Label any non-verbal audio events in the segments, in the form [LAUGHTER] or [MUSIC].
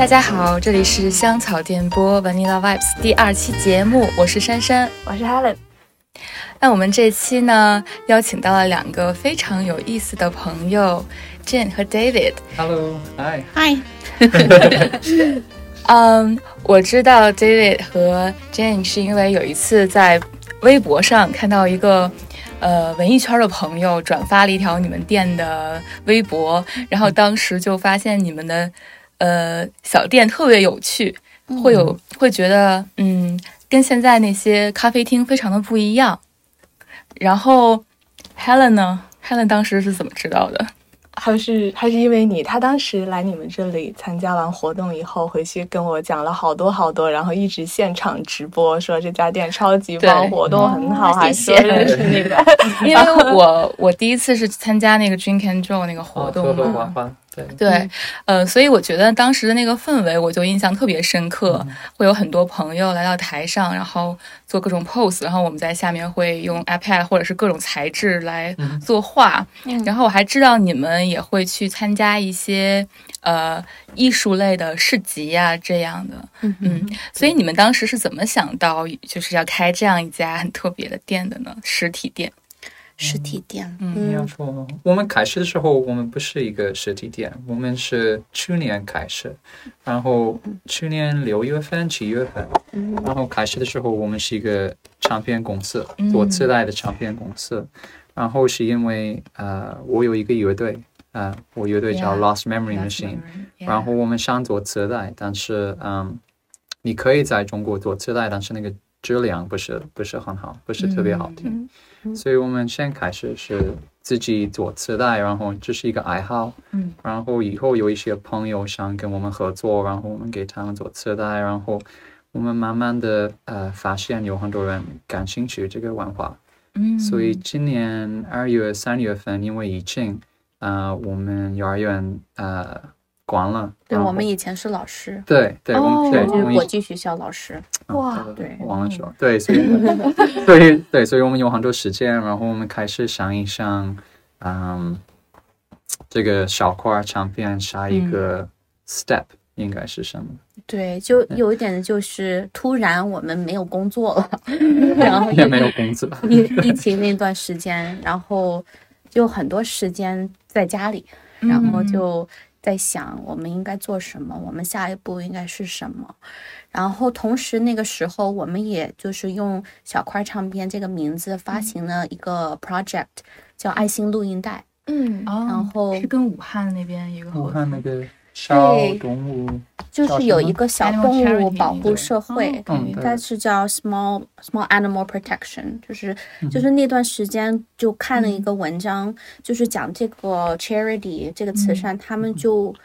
大家好，这里是香草电波 Vanilla Vibes 第二期节目，我是珊珊，我是 Helen。那我们这期呢，邀请到了两个非常有意思的朋友，Jane 和 David。Hello，Hi，Hi，[LAUGHS] 嗯，我知道 David 和 Jane 是因为有一次在微博上看到一个。呃，文艺圈的朋友转发了一条你们店的微博，然后当时就发现你们的呃小店特别有趣，会有会觉得嗯，跟现在那些咖啡厅非常的不一样。然后 Helen 呢？Helen 当时是怎么知道的？还是还是因为你，他当时来你们这里参加完活动以后，回去跟我讲了好多好多，然后一直现场直播说这家店超级棒，活动很好，哦还谢谢说的是那个。[LAUGHS] 因为我我第一次是参加那个 Drink and Joe 那个活动喝喝嘛，对，对，呃，所以我觉得当时的那个氛围，我就印象特别深刻。会有很多朋友来到台上，然后做各种 pose，然后我们在下面会用 iPad 或者是各种材质来作画。然后我还知道你们也会去参加一些呃艺术类的市集呀、这样的。嗯所以你们当时是怎么想到就是要开这样一家很特别的店的呢？实体店？实体店，你要说，我们开始的时候，我们不是一个实体店，我们是去年开始，然后去年六月份、七月份，然后开始的时候，我们是一个唱片公司，做磁带的唱片公司，然后是因为呃，我有一个乐队，呃，我乐队叫 Lost Memory Machine，然后我们想做磁带，但是嗯，你可以在中国做磁带，但是那个质量不是不是很好，不是特别好听，所以我们先开始是自己做磁带，然后这是一个爱好，嗯，然后以后有一些朋友想跟我们合作，然后我们给他们做磁带，然后我们慢慢的呃发现有很多人感兴趣这个文化，嗯，所以今年二月、三月份因为疫情，呃，我们幼儿园呃关了。对我们以前是老师，对对，我们是国际学校老师，哇嗯对忘了说，对，所以所以 [LAUGHS] 对，所以我们有很多时间，然后我们开始想一想，嗯，这个小块唱片下一个 step 应该是什么？对，就有一点就是突然我们没有工作了，[LAUGHS] 然后也没有工作，疫疫情那段时间，然后就很多时间在家里，然后就在想我们应该做什么，我们下一步应该是什么。然后同时那个时候，我们也就是用小块唱片这个名字发行了一个 project，叫爱心录音带。嗯，哦，然后是跟武汉那边一个武汉那个小动物，就是有一个小？动物保护社会，哦嗯对。但是叫 small small animal protection，就是就是那段时间就看了一个文章，就是讲这个 charity 这个慈善，他们就。嗯，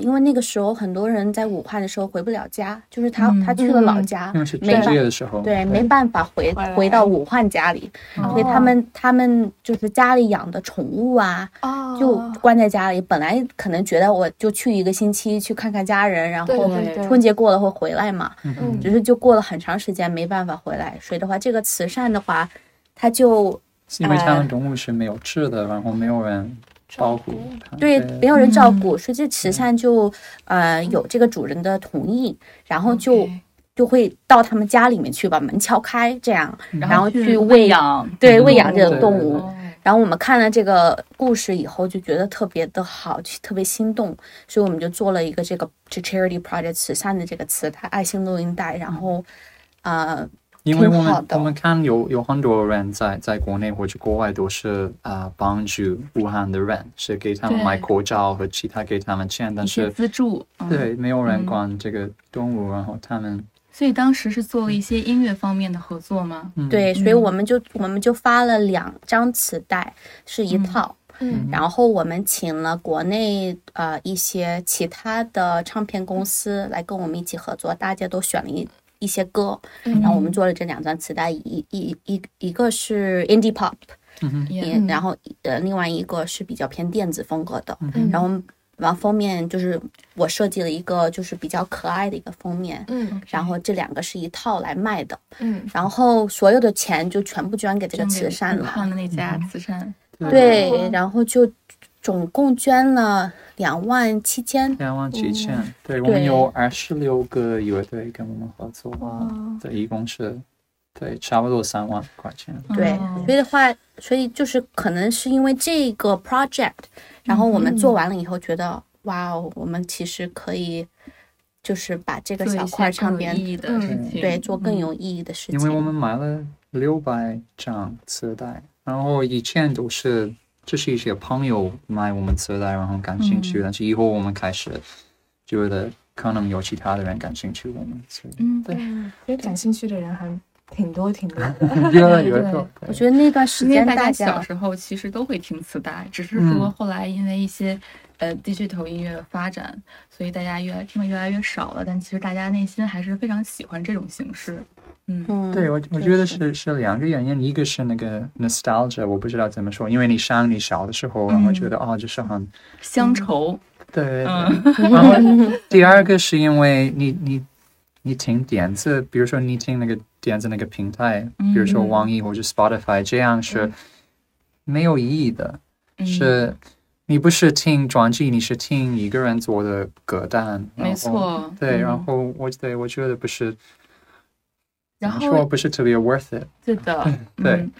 因为那个时候很多人在武汉的时候回不了家，就是他、他去了老家，是没办春节的时候，对，没办法回回到武汉家里，所以他们他们就是家里养的宠物啊，哦就关在家里。本来可能觉得我就去一个星期去看看家人，然后春节过了会回来嘛。嗯只是就过了很长时间没办法回来。所以的话，这个慈善的话，他就因为他们动物是没有吃的，然后没有人照顾，对没有人照顾，所以这慈善就呃有这个主人的同意，然后就就会到他们家里面去，把门敲开，这样，然后去喂喂养，对嗯喂养这种对对动物。哦然后我们看了这个故事以后，就觉得特别的好，就特别心动，所以我们就做了一个这个这 charity project 慈善的这个磁带爱心录音带，然后呃因为我们我们看有有很多人在在国内或者国外都是啊、呃帮助武汉的人，是给他们买口罩和其他给他们钱，但是资助，嗯，对没有人管这个动物，然后他们所以当时是做了一些音乐方面的合作吗？嗯。对，所以我们就我们就发了两张磁带，是一套。嗯。然后我们请了国内呃一些其他的唱片公司来跟我们一起合作，大家都选了一一些歌，然后我们做了这两张磁带，一一一一个是 indie pop，也嗯然后呃另外一个是比较偏电子风格的，嗯然后然后封面就是我设计了一个就是比较可爱的一个封面，嗯。然后这两个是一套来卖的，嗯。然后所有的钱就全部捐给这个慈善了。武汉的那家慈善，对，然后就总共捐了两万七千。两万七千，对我们有二十六个乐队跟我们合作，哇，对，一共是对差不多三万块钱。对，哦所以的话，所以就是可能是因为这个 project，然后我们做完了以后觉得，哇哦，我们其实可以就是把这个小块唱片意义的事情，对做更嗯有意义的事情。因为我们买了六百张磁带，然后以前都是就是一些朋友买我们磁带，然后感兴趣，嗯但是以后我们开始觉得可能有其他的人感兴趣我们，所以嗯，对，因为感兴趣的人还挺多挺多的。越来越对多。我觉得那段时间大家小时候其实都会听磁带，只是嗯说后来因为一些呃 digital 音乐的发展，所以大家越来听的越来越少了。但其实大家内心还是非常喜欢这种形式。对我，我觉得是。是两个原因，一个是那个 nostalgia，我不知道怎么说，因为你想你小的时候，然后嗯。觉得哦，就是很乡愁，对嗯。[LAUGHS] 然后第二个是因为你你你听点子，比如说你听那个点子那个平台，比如说嗯。网易或者 Spotify，这样是没有意义的，嗯。是你不是听专辑，你是听一个人做的歌单，没错。对，嗯。然后我对我觉得不是，然后不是特别 worth it。是的，[LAUGHS] 对嗯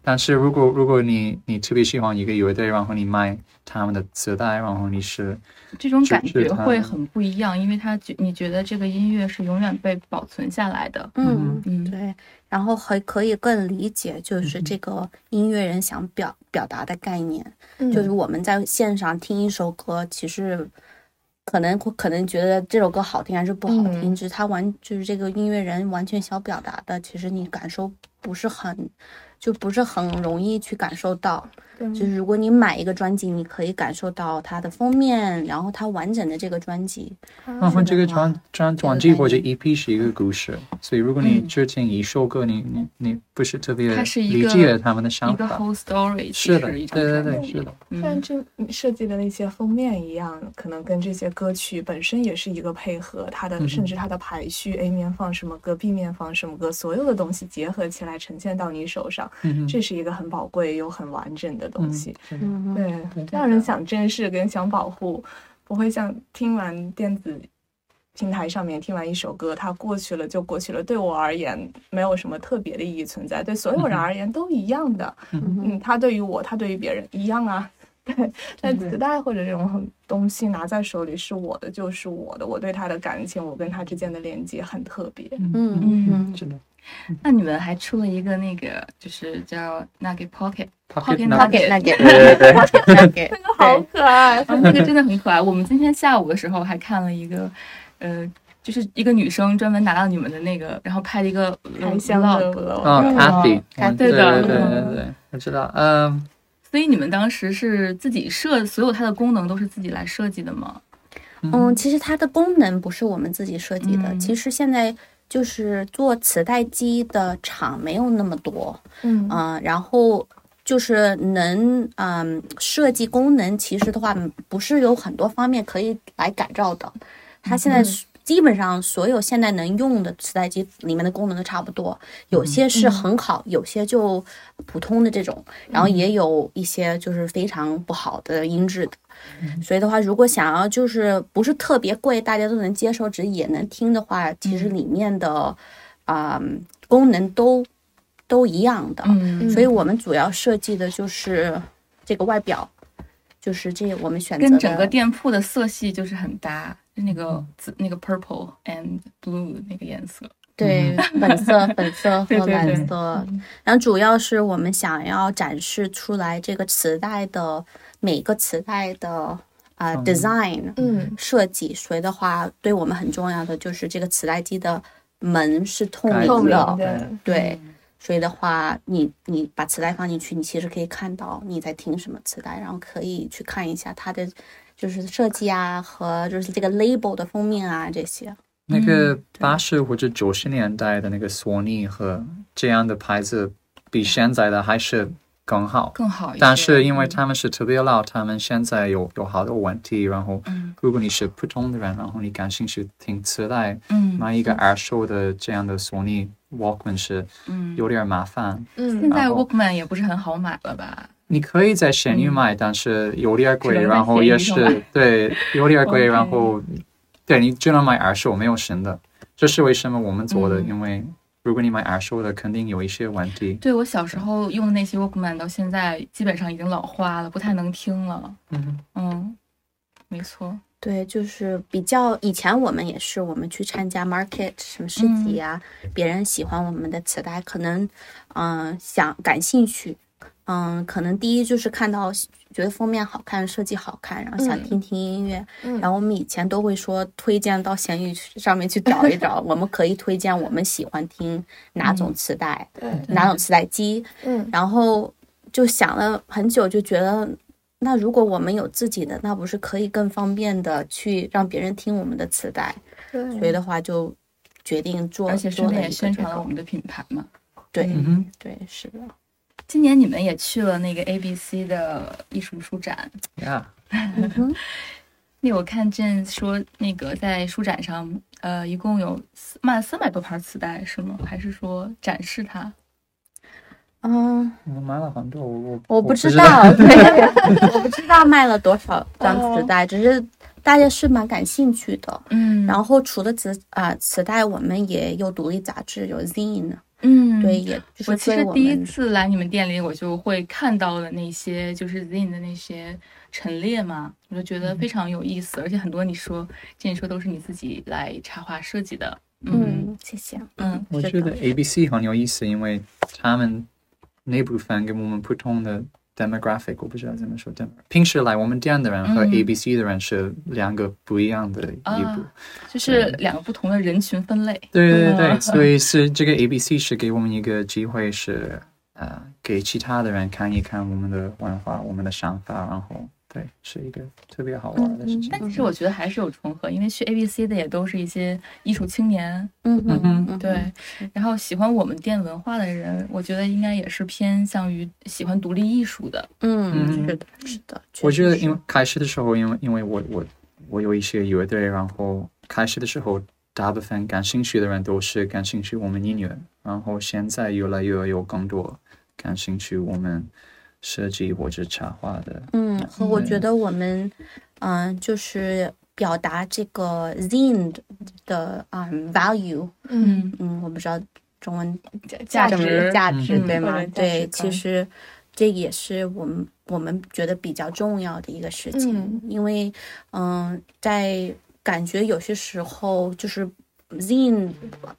但是如果如果你你特别喜欢一个乐队，然后你买他们的磁带，然后你是这种感觉会很不一样，因为他觉你觉得这个音乐是永远被保存下来的。嗯，嗯，对，然后还可以更理解，就是嗯这个音乐人想表表达的概念，嗯就是我们在线上听一首歌，其实可能会可能觉得这首歌好听还是不好听，嗯只是他完就是这个音乐人完全想表达的，其实你感受不是很。就不是很容易去感受到，对。就是如果你买一个专辑，你可以感受到它的封面，然后它完整的这个专辑。然后这个专专专辑或者 EP 是一个故事，所以如果你只听一首歌，你你你不是特别理个解他们的想法一个 whole story，是的，对对对，是的，嗯。像这你设计的那些封面一样，可能跟这些歌曲本身也是一个配合，它的甚至它的排序，A 面放什么歌，B 面放什么歌，所有的东西结合起来呈现到你手上，嗯这是一个很宝贵又很完整的东西。对，让人想珍视跟想保护，不会像听完电子平台上面听完一首歌，它过去了就过去了，对我而言没有什么特别的意义存在，对所有人而言都一样的。嗯嗯，它对于我，它对于别人一样啊。对，但磁带或者这种东西拿在手里是我的就是我的，我对它的感情，我跟他之间的连接很特别。嗯嗯嗯是的。那你们还出了一个那个，就是叫 Nugget Pocket Pocket Nugget 那个对对对，那个好可爱，啊，那个真的很可爱。我们今天下午的时候还看了一个，呃，就是一个女生专门拿到你们的那个，然后拍了一个开箱的 vlog。，Kathy，对对的对对嗯对对，我知道，嗯。所以你们当时是自己设，所有它的功能都是自己来设计的吗？嗯，其实它的功能不是我们自己设计的，嗯其实现在就是做磁带机的厂没有那么多，嗯嗯、然后就是能嗯设计功能，其实的话嗯不是有很多方面可以来改造的，它现在是。基本上所有现在能用的磁带机里面的功能都差不多，有些是很好，有些就普通的这种，然后也有一些就是非常不好的音质的。所以的话，如果想要就是不是特别贵，大家都能接受，只是也能听的话，其实里面的啊、功能都都一样的。嗯。所以我们主要设计的就是这个外表，就是这我们选择跟整个店铺的色系就是很搭，就那个紫那个 purple and blue 那个颜色。对粉色、粉色和 [LAUGHS] 对对对。蓝色，然后主要是我们想要展示出来这个磁带的每个磁带的啊、嗯 design，嗯。设计，所以的话，对我们很重要的就是这个磁带机的门是透明明的，的，对。所以的话，你你把磁带放进去，你其实可以看到你在听什么磁带，然后可以去看一下它的就是设计啊和就是这个 label 的封面啊这些。那个嗯。八十或者九十年代的那个索尼和这样的牌子，比现在的还是更好。更好一些。但是因为他们是特别老，他们现在有有好多问题。然后嗯，如果你是普通的人，然后你感兴趣听磁带，嗯买一个二手的这样的索尼 Walkman 是嗯，有点麻烦。嗯现在 Walkman 也不是很好买了吧？你可以在闲鱼买，但是有点贵，然后也是对有点贵，然后对你只能买二手，没有新的。这是为什么我们做的，嗯因为如果你买二手的，肯定有一些问题。对我小时候用的那些 Walkman 到现在基本上已经老化了，不太能听了。嗯嗯，没错。对，就是比较以前我们也是，我们去参加 market 什么市集啊，别人喜欢我们的磁带，可能嗯、想感兴趣，嗯、可能第一就是看到觉得封面好看，设计好看，然后想嗯。听听音乐，嗯。然后我们以前都会说推荐到闲鱼上面去找一找，[LAUGHS] 我们可以推荐我们喜欢听哪种磁带，对，哪种磁带机，嗯。然后就想了很久，就觉得，那如果我们有自己的，那不是可以更方便的去让别人听我们的磁带？对，所以的话，就决定做，而且顺便宣传了我们的品牌嘛。对、嗯，对是的，今年你们也去了那个 ABC 的艺术书展，呀，那我看见说那个在书展上，呃，一共有四卖了三百多盘磁带是吗？还是说展示它？嗯，我买了很多，我我我不知知道，对，[LAUGHS] 我不知道卖了多少张磁带，只是大家是蛮感兴趣的。嗯然后除了磁啊、磁带，我们也有独立杂志，有 zine，嗯对，也就是我其实第一次来你们店里，我就会看到的那些就是 Zine 的那些陈列嘛，我就觉得非常有意思，而且很多你说，这你说都是你自己来插画设计的，嗯。嗯，谢谢，嗯我觉得。ABC 很有意思，因为他们那部分跟我们普通的 demographic，我不知道怎么说 dem。平时来我们店的人和嗯 ABC 的人是两个不一样的一步。啊就是两个不同的人群分类，对对对，嗯所以是这个 ABC 是给我们一个机会是，呃，给其他的人看一看我们的文化、我们的想法，然后对，是一个特别好玩的事情。但其实我觉得还是有重合，因为去 ABC 的也都是一些艺术青年，嗯嗯嗯嗯，对，然后喜欢我们店文化的人，我觉得应该也是偏向于喜欢独立艺术的，嗯，嗯是的，是的，我觉得，因为开始的时候，因为因为我我我有一些乐队，然后开始的时候，大部分感兴趣的人都是感兴趣我们音乐，然后现在越来越有更多感兴趣我们设计或者插画的。嗯，和我觉得我们，嗯、就是表达这个 zine 的嗯 value，嗯。嗯，我不知道中文价值。价值嗯对吗？对，其实这也是我们我们觉得比较重要的一个事情，嗯。因为嗯、在感觉有些时候就是 zine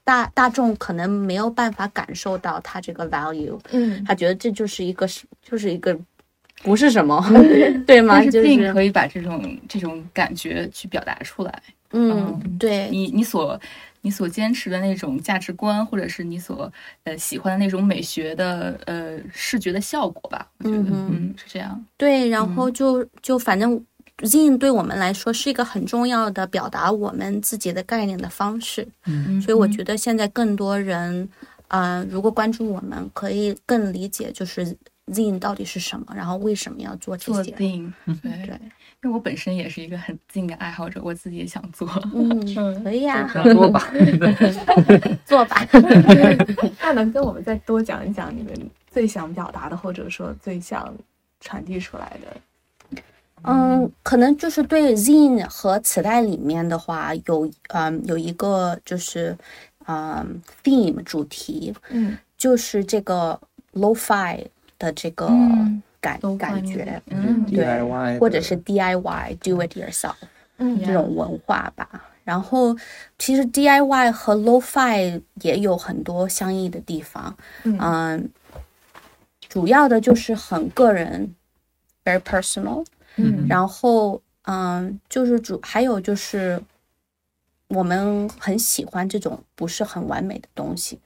大大众可能没有办法感受到他这个 value，嗯。他觉得这就是一个是就是一个不是什么，[LAUGHS] 对吗？就是可以把这种这种感觉去表达出来，嗯，嗯。对，你你所你所坚持的那种价值观，或者是你所呃喜欢的那种美学的呃视觉的效果吧，我觉得。嗯嗯是这样，对，然后就就反正 zine 对我们来说是一个很重要的表达我们自己的概念的方式，嗯。所以我觉得现在更多人，啊，如果关注我们，可以更理解就是 zine 到底是什么，然后为什么要做这做些。Zine，对，对，因为我本身也是一个很 Zine 的爱好者，我自己也想做，嗯，可以呀、[LAUGHS] 做吧，做吧。那能跟我们再多讲一讲你们最想表达的，或者说最想传递出来的？嗯，可能就是对 zine 和磁带里面的话，有嗯有一个就是嗯 theme 主题，嗯。就是这个 lo-fi 的这个嗯感、感觉嗯对 DIY 或者是 DIY do it yourself 嗯。这种文化吧。然后其实 DIY 和 lo-fi 也有很多相应的地方，嗯。嗯，主要的就是很个人，very personal。嗯然后，嗯，就是主还有就是，我们很喜欢这种不是很完美的东西，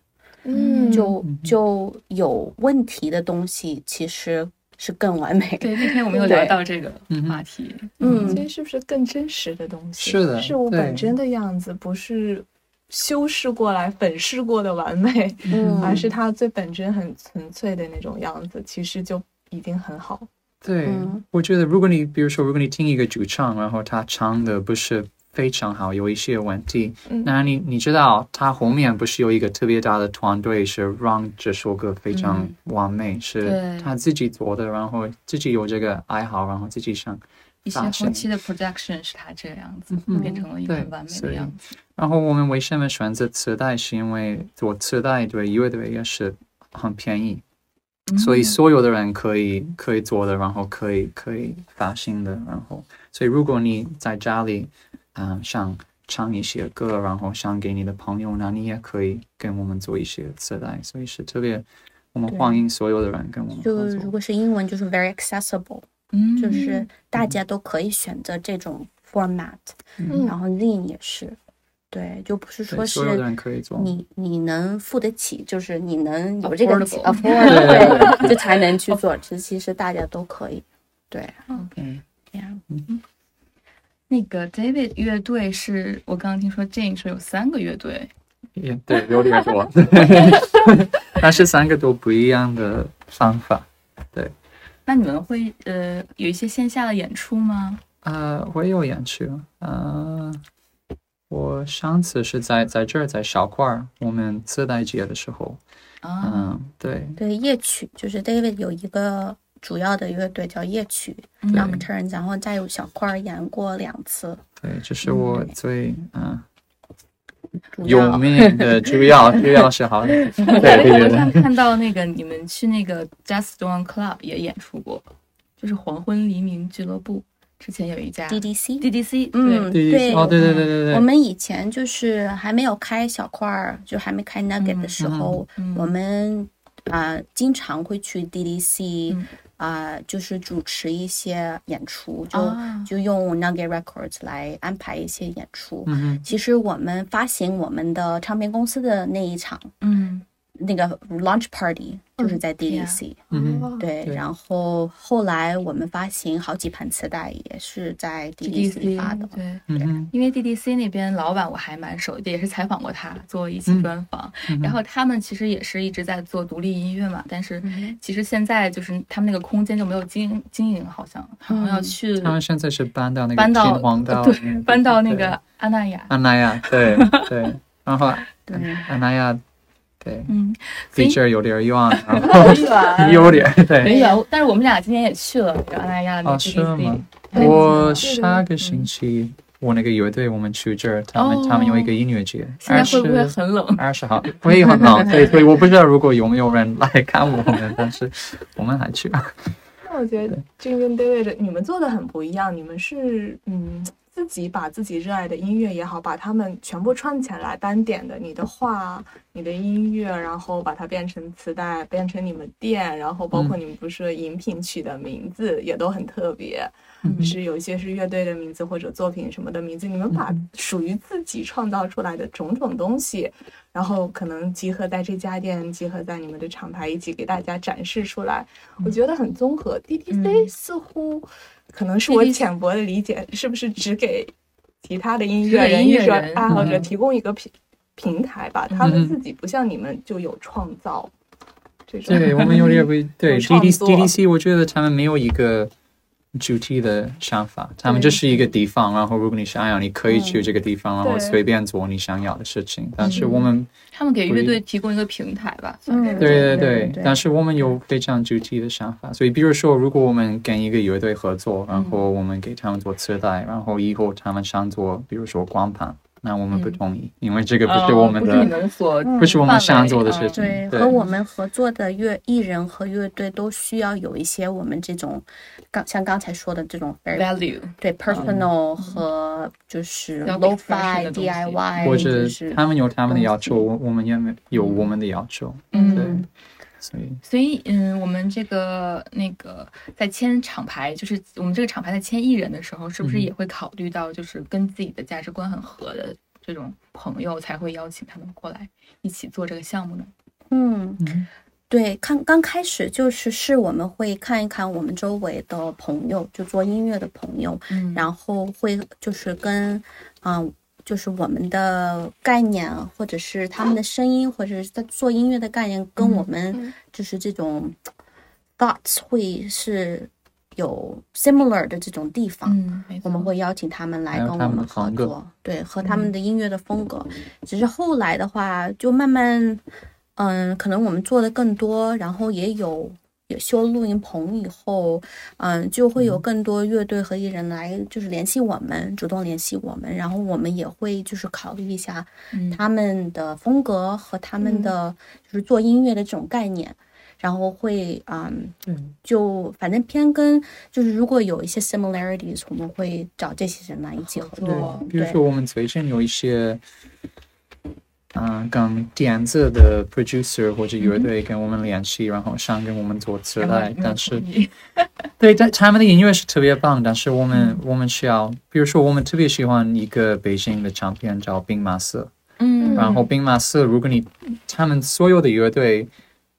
嗯就嗯就有问题的东西其实是更完美。对，那天我们有聊到这个嗯话题，嗯其实是不是更真实的东西？是的事物本真的样子，不是修饰过来、粉饰过的完美，嗯 [LAUGHS] 而是它最本真、很纯粹的那种样子，其实就已经很好。对，嗯我觉得如果你比如说，如果你听一个主唱，然后他唱的不是非常好，有一些问题。嗯那你你知道，他后面不是有一个特别大的团队，是让这首歌非常完美，是他自己做的，然后自己有这个爱好，然后自己想一些后期的 production 是他这个样子，嗯变成了一个很完美的样子。然后我们为什么选择磁带？是因为做磁带对乐队也是很便宜，所以嗯。所有的人可以可以做的，然后可以可以发行的，然后。所以如果你在家里，嗯、想唱一些歌，然后想给你的朋友，那你也可以跟我们做一些磁带，所以是特别，我们欢迎所有的人跟我们就。如果是英文就是 very accessible，嗯，就是大家都可以选择这种 format，嗯。然后 Zine 也是，对，就不是说是。你你能付得起，就是你能有这个 Affordable afford [LAUGHS] 对，就才能去做，这其实大家都可以，对，嗯，这样，那个 David 乐队是我刚刚听说 Jane 说有三个乐队，也对，有点多，[LAUGHS] 但是三个都不一样的方法。对那你们会呃有一些线下的演出吗？呃，我有演出。呃，我上次是在在这儿，在小块儿，我们自带节的时候，啊，嗯，对，对，夜曲就是 David 有一个主要的乐队叫夜曲嗯 Nocturne，然后再有小块儿演过两次，对，这是我最嗯。有名的主要主要是好的，对我对对。我上，看到那个你们去那个 Just Dawn Club 也演出过，就是黄昏黎明俱乐部，之前有一家 DDC。DDC，嗯对，对。哦，对对对对对，我们以前就是还没有开小块儿，就还没开 Nugget 的时候，嗯我们啊、经常会去 DDC 嗯。啊、就是主持一些演出，就、啊就用 Nugget Records 来安排一些演出。其实我们发行我们的唱片公司的那一场嗯那个 launch party 就是在 DDC，、嗯对，对然后后来我们发行好几盘磁带，也是在 DDC 发的。对。因为 DDC 那边老板我还蛮熟的，也是采访过他，做一期专访。嗯然后他们其实也是一直在做独立音乐嘛，但是嗯其实现在就是他们那个空间就没有经经营，好像好像要去他们现在是搬到那个搬到金黄道，对嗯搬到那个阿那亚。安奈亚，对 [LAUGHS] 对，然后对，安奈亚，对嗯，离这儿有点远，[LAUGHS] 然后 [LAUGHS] 有点对。很远，但是我们俩今天也去了那个阿那亚的那个哦，是吗 DDC。？我下个星期我那个乐队我们去这儿，他们哦他们有一个音乐节，现在会不会很冷？二十号会很冷，对，所以我不知道如果有没有人来看我们，但是我们还去。那我觉得 Jin 跟 David 你们做的很不一样，你们是嗯自己把自己热爱的音乐也好，把它们全部串起来单点的，你的画、你的音乐，然后把它变成磁带，变成你们店，然后包括你们不是饮品取的名字也都很特别，嗯是有一些是乐队的名字或者作品什么的名字，你们把属于自己创造出来的种种东西。然后可能集合在这家店，集合在你们的厂牌一起给大家展示出来，我觉得很综合。DDC 似乎可能是我浅薄的理解，是不是只给其他的音乐人、艺术音乐人爱好者嗯提供一个平平台吧？他们自己不像你们就有创造这种。对我们有点不对 DDC，我觉得他们没有一个主题的想法，他们就是一个地方，然后如果你想要，你可以去这个地方，然后随便做你想要的事情。但是我们他们给乐队提供一个平台吧，嗯对对对对对但是我们有非常具体的想法，所以比如说，如果我们跟一个乐队合作，然后我们给他们做磁带，然后以后他们想做，比如说光盘，那我们不同意，因为这个不是我们哦不是你的，们所嗯不是我们想做的事情。对，对和我们合作的乐艺人和乐队都需要有一些我们这种刚像刚才说的这种 very value。对 personal 和就是要给 expression lo-fi 的东西 DIY，或者是他们有他们的要求，我我们也没有我们的要求，嗯对，所以。所以，嗯，我们这个那个在签厂牌，就是我们这个厂牌在签艺人的时候，是不是嗯。也会考虑到，就是跟自己的价值观很合的这种朋友，才会邀请他们过来一起做这个项目呢？嗯嗯，对，看刚开始就是是我们会看一看我们周围的朋友，就做音乐的朋友，嗯。然后会就是跟嗯、就是我们的概念，啊或者是他们的声音，或者是在做音乐的概念，跟我们就是这种 thoughts 会是有 similar 的这种地方，嗯，我们会邀请他们来跟我们合作，对，和他们的音乐的风格。只是后来的话，就慢慢，嗯，可能我们做的更多，然后也有也修录音棚以后，嗯，就会有更多乐队和艺人来就是联系我们，主动联系我们，然后我们也会就是考虑一下嗯他们的风格和他们嗯的就是做音乐的这种概念。然后会，嗯，嗯就反正偏跟就是如果有一些 similarities，我们会找这些人来一起合作。比如说我们最近有一些，嗯、跟点子的 producer 或者乐队跟我们联系，然后想跟我们做磁带，但是 [LAUGHS] [LAUGHS] 对，但他们的音乐是特别棒，但是我们、我们需要，比如说我们特别喜欢一个北京的唱片叫兵马司，嗯。然后兵马司，如果你他们所有的乐队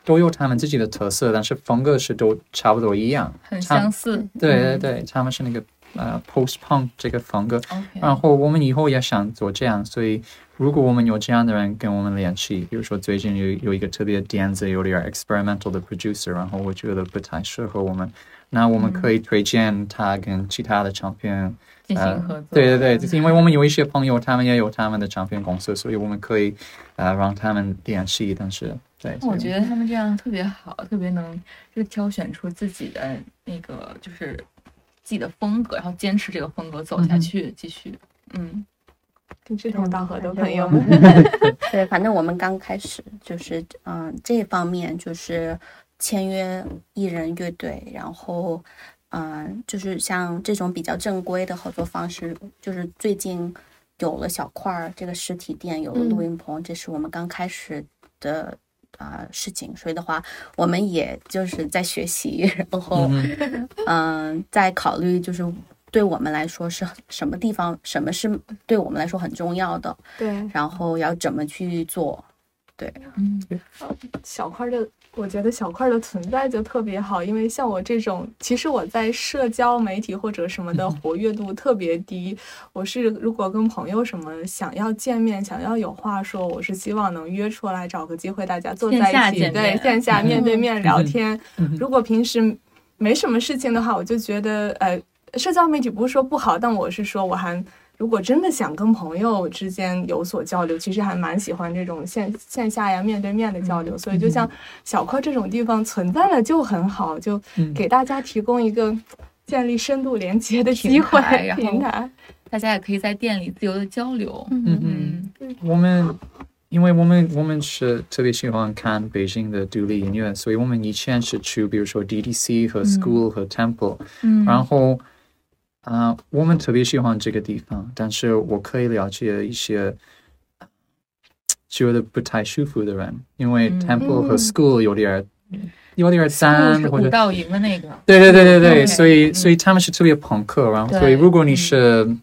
都有他们自己的特色，但是风格是都差不多一样，很相似。对对对，他们是那个呃 post punk 这个风格然后我们以后也想做这样，所以如果我们有这样的人跟我们联系，比如说最近有有一个特别点子、有点 experimental 的 producer，然后我觉得不太适合我们，那我们可以推荐他跟其他的唱片进呃行合作。对对对，就是因为我们有一些朋友，他们也有他们的唱片公司，所以我们可以呃让他们联系，但是对，我觉得他们这样特别好，特别能就挑选出自己的那个就是自己的风格，然后坚持这个风格走下去，继续。嗯，跟志同道合的朋友们，[LAUGHS] 对，反正我们刚开始就是，嗯、这方面就是签约艺人乐队，然后，嗯、就是像这种比较正规的合作方式，就是最近有了小块儿这个实体店，有了录音棚，这是我们刚开始的。啊、事情，所以的话，我们也就是在学习，然后，嗯、在考虑，就是对我们来说是什么地方，什么是对我们来说很重要的，对。然后要怎么去做。对。嗯，小块儿的，我觉得小块的存在就特别好，因为像我这种，其实我在社交媒体或者什么的活跃度特别低。我是如果跟朋友什么想要见面，想要有话说，我是希望能约出来，找个机会大家坐在一起，对线下面对面聊天。[LAUGHS] 嗯如果平时没什么事情的话，我就觉得，呃，社交媒体不是说不好，但我是说我还。如果真的想跟朋友之间有所交流，其实还蛮喜欢这种线线下呀、面对面的交流。所以，就像小块这种地方存在了就很好，就嗯给大家提供一个建立深度连接的机平会台 [LAUGHS] 平台。大家也可以在店里自由的交流。嗯嗯嗯，我们因为我们我们是特别喜欢看北京的独立音乐，所以我们以前是去比如说 DDC 和 School 和 Temple，、嗯，然后啊、我们特别喜欢这个地方，但是我可以了解一些呃觉得不太舒服的人，因为嗯。Temple 和嗯。School 有点儿有点脏，或者五道营的那个。对对对对对所以嗯。所以他们是特别朋克，然后所以如果你嗯。是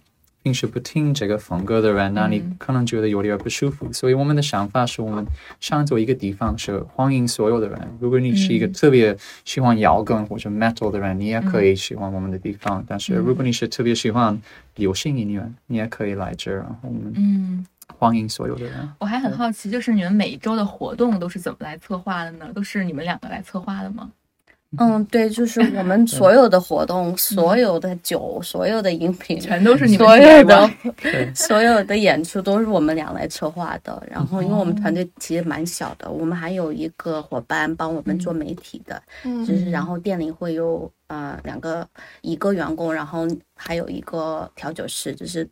平时不听这个风格的人，那你嗯可能觉得有点不舒服。所以我们的想法是我们想做一个地方是欢迎所有的人。如果你是一个嗯特别喜欢摇滚或者 metal 的人，你也可以喜欢我们的地方。但是如果你是特别喜欢流行音乐，你也可以来这儿，然后我们嗯，欢迎所有的人。我还很好奇，就是你们每一周的活动都是怎么来策划的呢？都是你们两个来策划的吗？嗯，对，就是我们 [LAUGHS] 所有的活动、所有的酒、所有的饮品，全都是你们所有的 [LAUGHS] 所有的演出都是我们俩来策划的。然后，因为我们团队其实蛮小的，我们还有一个伙伴帮我们做媒体的，嗯就是然后店里会有呃两个一个员工，然后还有一个调酒师，就是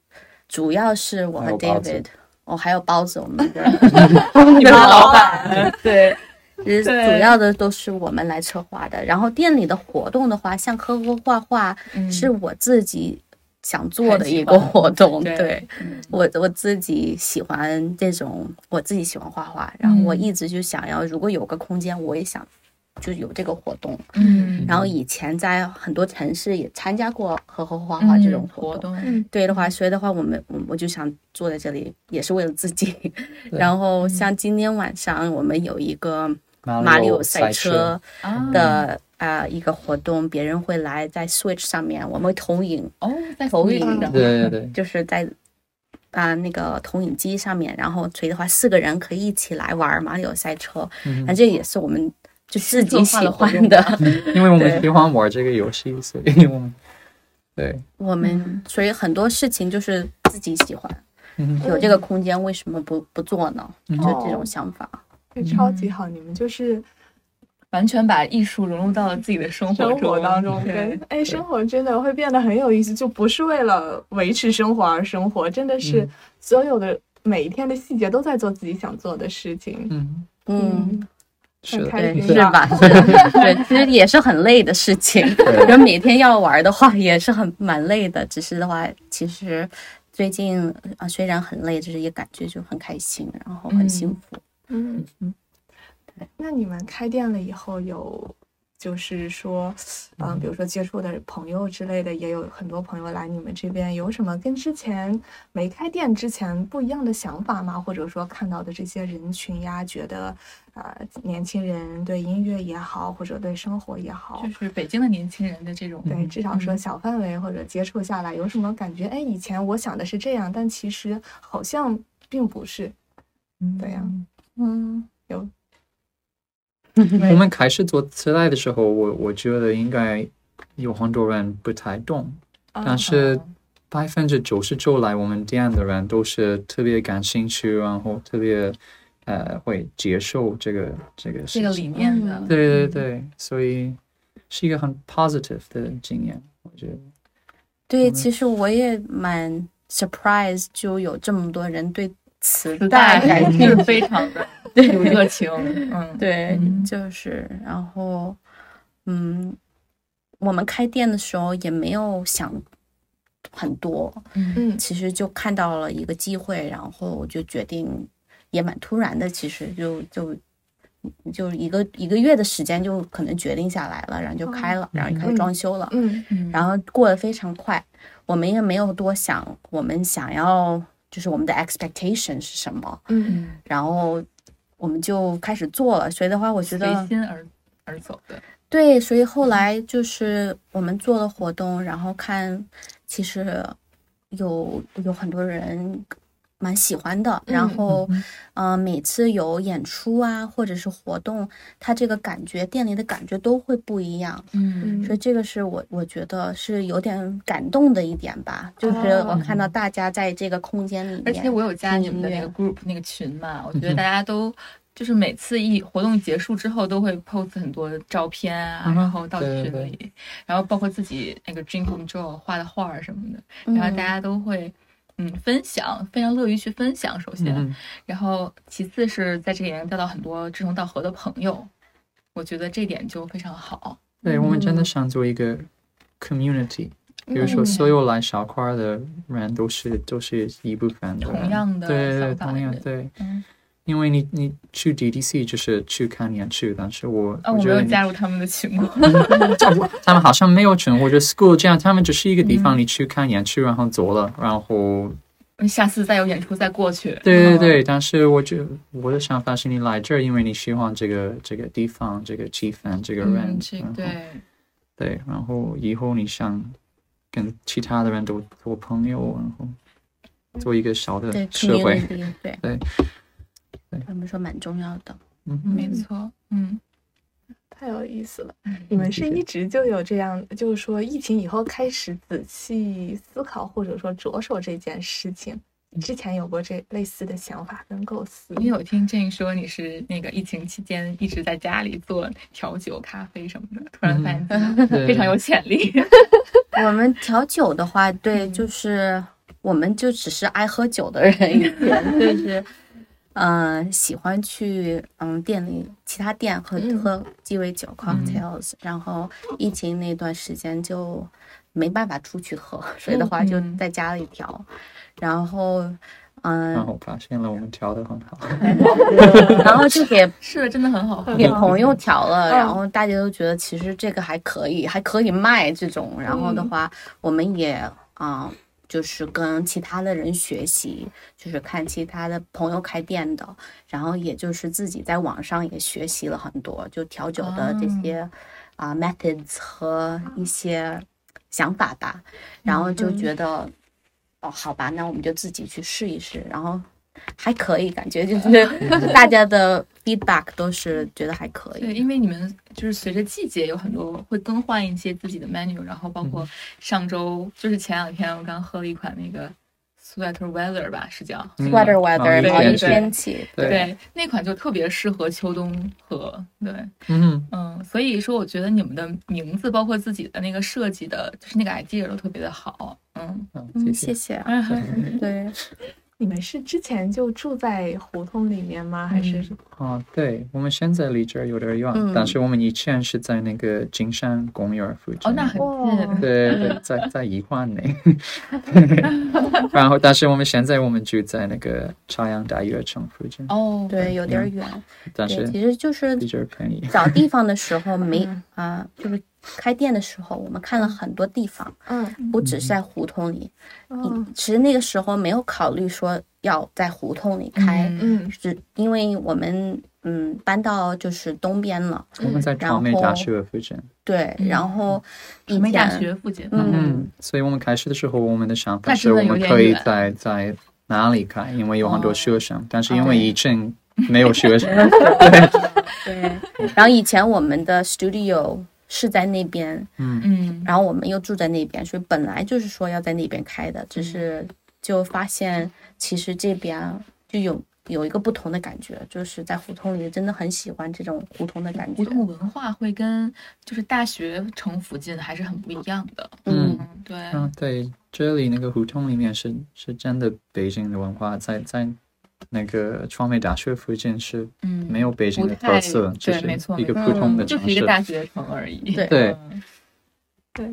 主要是我和 David，哦，还有包子，我们的 [LAUGHS] 你们老板。对。就是对。主要的都是我们来策划的，然后店里的活动的话，像喝喝画画，嗯。是我自己想做的一个活动。对。对嗯。我我自己喜欢这种，我自己喜欢画画，然后我嗯。一直就想要，如果有个空间，我也想就有这个活动。嗯。然后以前在很多城市也参加过和和画画这种嗯活动。动，对的话，所以的话，我们我我就想坐在这里，也是为了自己。然后像今天晚上我们有一个马里奥赛车啊的啊、呃一个活动，别人会来在 Switch 上面，我们会投影，哦，在投影的对对对，就是在啊、那个投影机上面，然后所以的话，四个人可以一起来玩马里奥赛车，嗯那、这也是我们就自己喜欢的。[LAUGHS] 因为我们喜欢玩这个游戏，所以我们对，我们所以很多事情就是自己喜欢，嗯有这个空间为什么不不做呢？嗯就这种想法。这超级好，你们就是完全把艺术融入到了自己的生活生活当中，对跟哎，生活真的会变得很有意思，就不是为了维持生活而生活，真的是嗯所有的每一天的细节都在做自己想做的事情。嗯，嗯，是开心是吧？[LAUGHS] 对，其实也是很累的事情。[LAUGHS] 对人每天要玩的话，也是很蛮累的。只是的话，其实最近啊，虽然很累，就是也感觉就很开心，然后很幸福。嗯嗯，对。那你们开店了以后有？就是说，嗯，比如说接触的朋友之类的，也有很多朋友来你们这边，有什么跟之前没开店之前不一样的想法吗？或者说看到的这些人群呀，觉得，呃，年轻人对音乐也好，或者对生活也好，就是北京的年轻人的这种对，至少说嗯小范围或者接触下来，有什么感觉？哎，以前我想的是这样，但其实好像并不是。对呀嗯我们开始做磁带的时候，我我觉得应该有很多人不太懂，但是百分之九十九来我们店的人都是特别感兴趣，然后特别呃会接受这个这个这个理念的，嗯。对对对，所以是一个很 positive 的经验，我觉得。对，嗯。其实我也蛮 surprise，就有这么多人对磁磁带感兴趣。是非常的 [LAUGHS] 有热情，[LAUGHS] 嗯，对，嗯。就是，然后，嗯，我们开店的时候也没有想很多，嗯。嗯。其实就看到了一个机会，然后我就决定，也蛮突然的，其实就就就一个一个月的时间就可能决定下来了，然后就开了，然后就开始嗯装修了，嗯。嗯，然后过得非常快，我们也没有多想，我们想要就是我们的 expectation 是什么，嗯。嗯，然后我们就开始做了，所以的话，我觉得随得心而而走的，对，所以后来就是我们做了活动，然后看其实有有很多人蛮喜欢的，然嗯后呃每次有演出啊或者是活动，它这个感觉店里的感觉都会不一样，嗯。所以这个是我我觉得是有点感动的一点吧，就是我看到大家在这个空间里面，而且我有加你们的那个。group 那个群嘛，我觉得大家都就是每次一活动结束之后都会 post 很多照片啊，嗯然后到对对群里，然后包括自己那个 drink control 画的画儿什么的，嗯然后大。家都会。嗯，分享非常乐于去分享。首先，嗯。然后其次是在这里能交到很多志同道合的朋友，我觉得这点就非常好。对，我们真的想做一个 community，比如说嗯。所有来小块儿的人都是都是一部分的，同样的对对对，同样对，嗯，因为你你去 DDC 就是去看演出，但是我啊，我没我觉得你有加入他们的群过。[LAUGHS] 他们好像没有群或者 school 这样，他们只是一个地方，嗯你去看演出，然后走了，然后下次再有演出再过去。嗯对对对，但是我觉得我的想法是你来这儿，因为你喜欢这个这个地方、这个气氛、这个人嗯，，这然后对，对，然后以后你想跟其他的人都做朋友，然后做一个小的社会，对对对他们说蛮重要的。嗯，没错，嗯，太有意思了。你们是一直就有这样，就是说疫情以后开始仔细思考，或者说着手这件事情。之前有过这类似的想法跟构思，你有听 Jane 说你是那个疫情期间一直在家里做调酒、咖啡什么的，突然发现非常有潜力。[LAUGHS] 我们调酒的话，对，嗯就是我们就只是爱喝酒的人一点，[LAUGHS] 就是嗯、呃喜欢去嗯店里其他店喝、嗯。喝鸡尾酒 cocktails，、然后疫情那段时间就没办法出去喝，所以的话就嗯。在家里调，然后嗯、然后发现了我们调的很好 [LAUGHS] [LAUGHS] 然后就给 [LAUGHS] 是的，真的很好喝。给。朋友调了，嗯。然后大家都觉得其实这个还可以，还可以卖这种。然后的话，我们也啊、就是跟其他的人学习，就是看其他的朋友开店的，然后也就是自己在网上也学习了很多，就调酒的这些啊、methods 和一些想法吧。然后就觉得，哦，好吧，那我们就自己去试一试。然后还可以，感觉就是 [LAUGHS] 大家的 feedback 都是觉得还可以对，因为你们就是随着季节有很多会更换一些自己的 menu，然后包括上周就是前两天我刚喝了一款那个 sweater weather 吧，是叫。嗯 Sweater weather，对毛衣天气，对对，那款就特别适合秋冬喝。对，嗯嗯，所以说我觉得你们的名字，包括自己的那个设计的，就是那个 idea 都特别的好。嗯，嗯，嗯，谢谢谢。嗯 [LAUGHS] 对，你们是之前就住在胡同里面吗？还是哦，对，我们现在离这儿有点远，嗯但是我们以前是在那个金山公园附近。哦，那很近。对对，[LAUGHS] 在在宜欢内。[LAUGHS] 然后，但是我们现在我们就在那个朝阳大悦城附近，哦，对，有点远。但是其实就是比这儿便宜。找地方的时候没嗯啊、就是开店的时候，我们看了很多地方，嗯不只是在胡同里。嗯其实那个时候没有考虑说要在胡同里开，嗯嗯是因为我们嗯搬到就是东边了，我们在然传媒大学附近。对，嗯然后以传媒大前学附近。嗯嗯，所以我们开始的时候，我们的想法是我们可以在在哪里开，因为有很多哦学生，但是因为对疫情没有学生。[LAUGHS] [LAUGHS] 对对，然后以前我们的 studio 是在那边，嗯嗯，然后我们又住在那边，所以本来就是说要在那边开的，只是就发现其实这边就有有一个不同的感觉，就是在胡同里真的很喜欢这种胡同的感觉胡。同文化会跟就是大学城附近还是很不一样的。嗯嗯，对，嗯，对，这里那个胡同里面是是真的北京的文化，在在那个传媒大学附近是嗯，没有北京的特色，就对，是没错，一个普通的城市就是一个。大学城而已。对对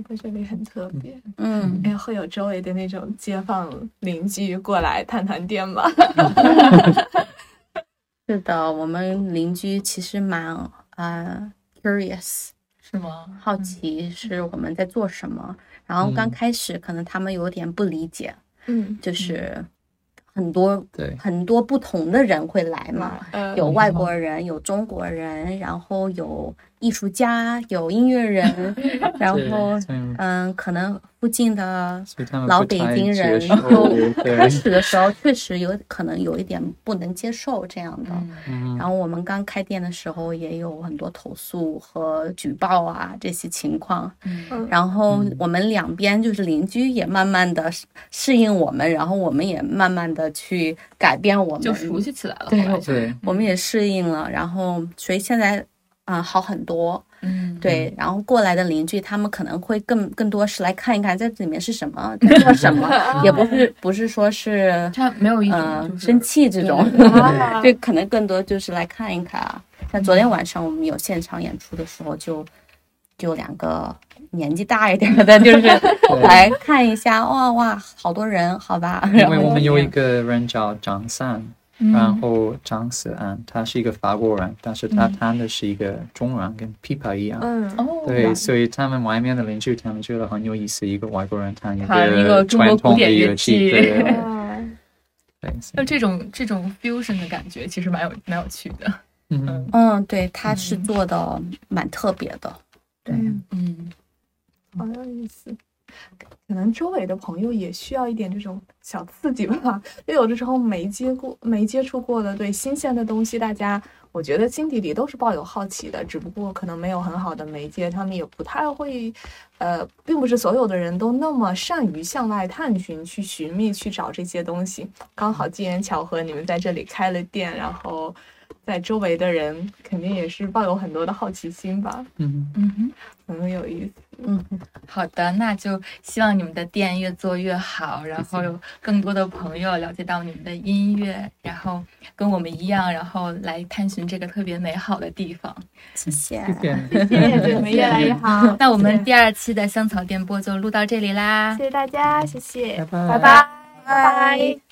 在这里很特别。嗯，哎，会有周围的那种街坊邻居过来探探店吗？[LAUGHS] 是的，我们邻居其实蛮啊、呃 curious，[LAUGHS] 是吗？好奇是我们在做什么。然后刚嗯开始可能他们有点不理解，嗯，就是很多对，很多不同的人会来嘛，呃，有外国人，有中国人，然后有艺术家，有音乐人，[LAUGHS] 然后嗯，可能附近的老北京人接受就开始的时候确实有可能有一点不能接受这样的。然后我们刚开店的时候也有很多投诉和举报啊这些情况，嗯。然后嗯。我们两边就是邻居也慢慢的适应我们，然后我们也慢慢的去改变我们，就熟悉起来了。对，我们也适应了，然后所以现在啊、好很多。嗯，对，然后过来的邻居他们可能会更更多是来看一看这里面是什么，[LAUGHS] 在做什么，[LAUGHS] 也不是不是说是 [LAUGHS] 他没有一种生气这种，对可能更多就是来看一看啊。像昨天晚上我们有现场演出的时候就，就两个年纪大一点的，就是来看一下，哇哇，好多人，好吧。因为我们有一个人叫张三，嗯然后张思安，他是一个法国人，但是他嗯。弹的是一个中文，跟琵琶一样。嗯，哦，对，所以他们外面的邻居他们觉得很有意思，一个外国人弹一个中国传统的古典乐乐器，器。对对啊对，就这种这种 fusion 的感觉，其实蛮有蛮有趣的。嗯，嗯，对，他是嗯。做的蛮特别的。对，嗯。好有意思。可能周围的朋友也需要一点这种小刺激吧，因为有的时候没接过、没接触过的，对新鲜的东西，大家我觉得心底里都是抱有好奇的，只不过可能没有很好的媒介，他们也不太会，呃，并不是所有的人都那么善于向外探寻、去寻觅、去找这些东西。刚好机缘巧合，你们在这里开了店，然后在周围的人肯定也是抱有很多的好奇心吧，嗯，嗯哼。很有意思。嗯，好的，那就希望你们的店越做越好，然后有更多的朋友了解到你们的音乐，然后跟我们一样，然后来探寻这个特别美好的地方。谢谢。谢谢。谢谢，对我们越来越好。那我们第二期的香草电波就录到这里啦，谢谢大家，谢谢，拜拜拜拜，拜拜。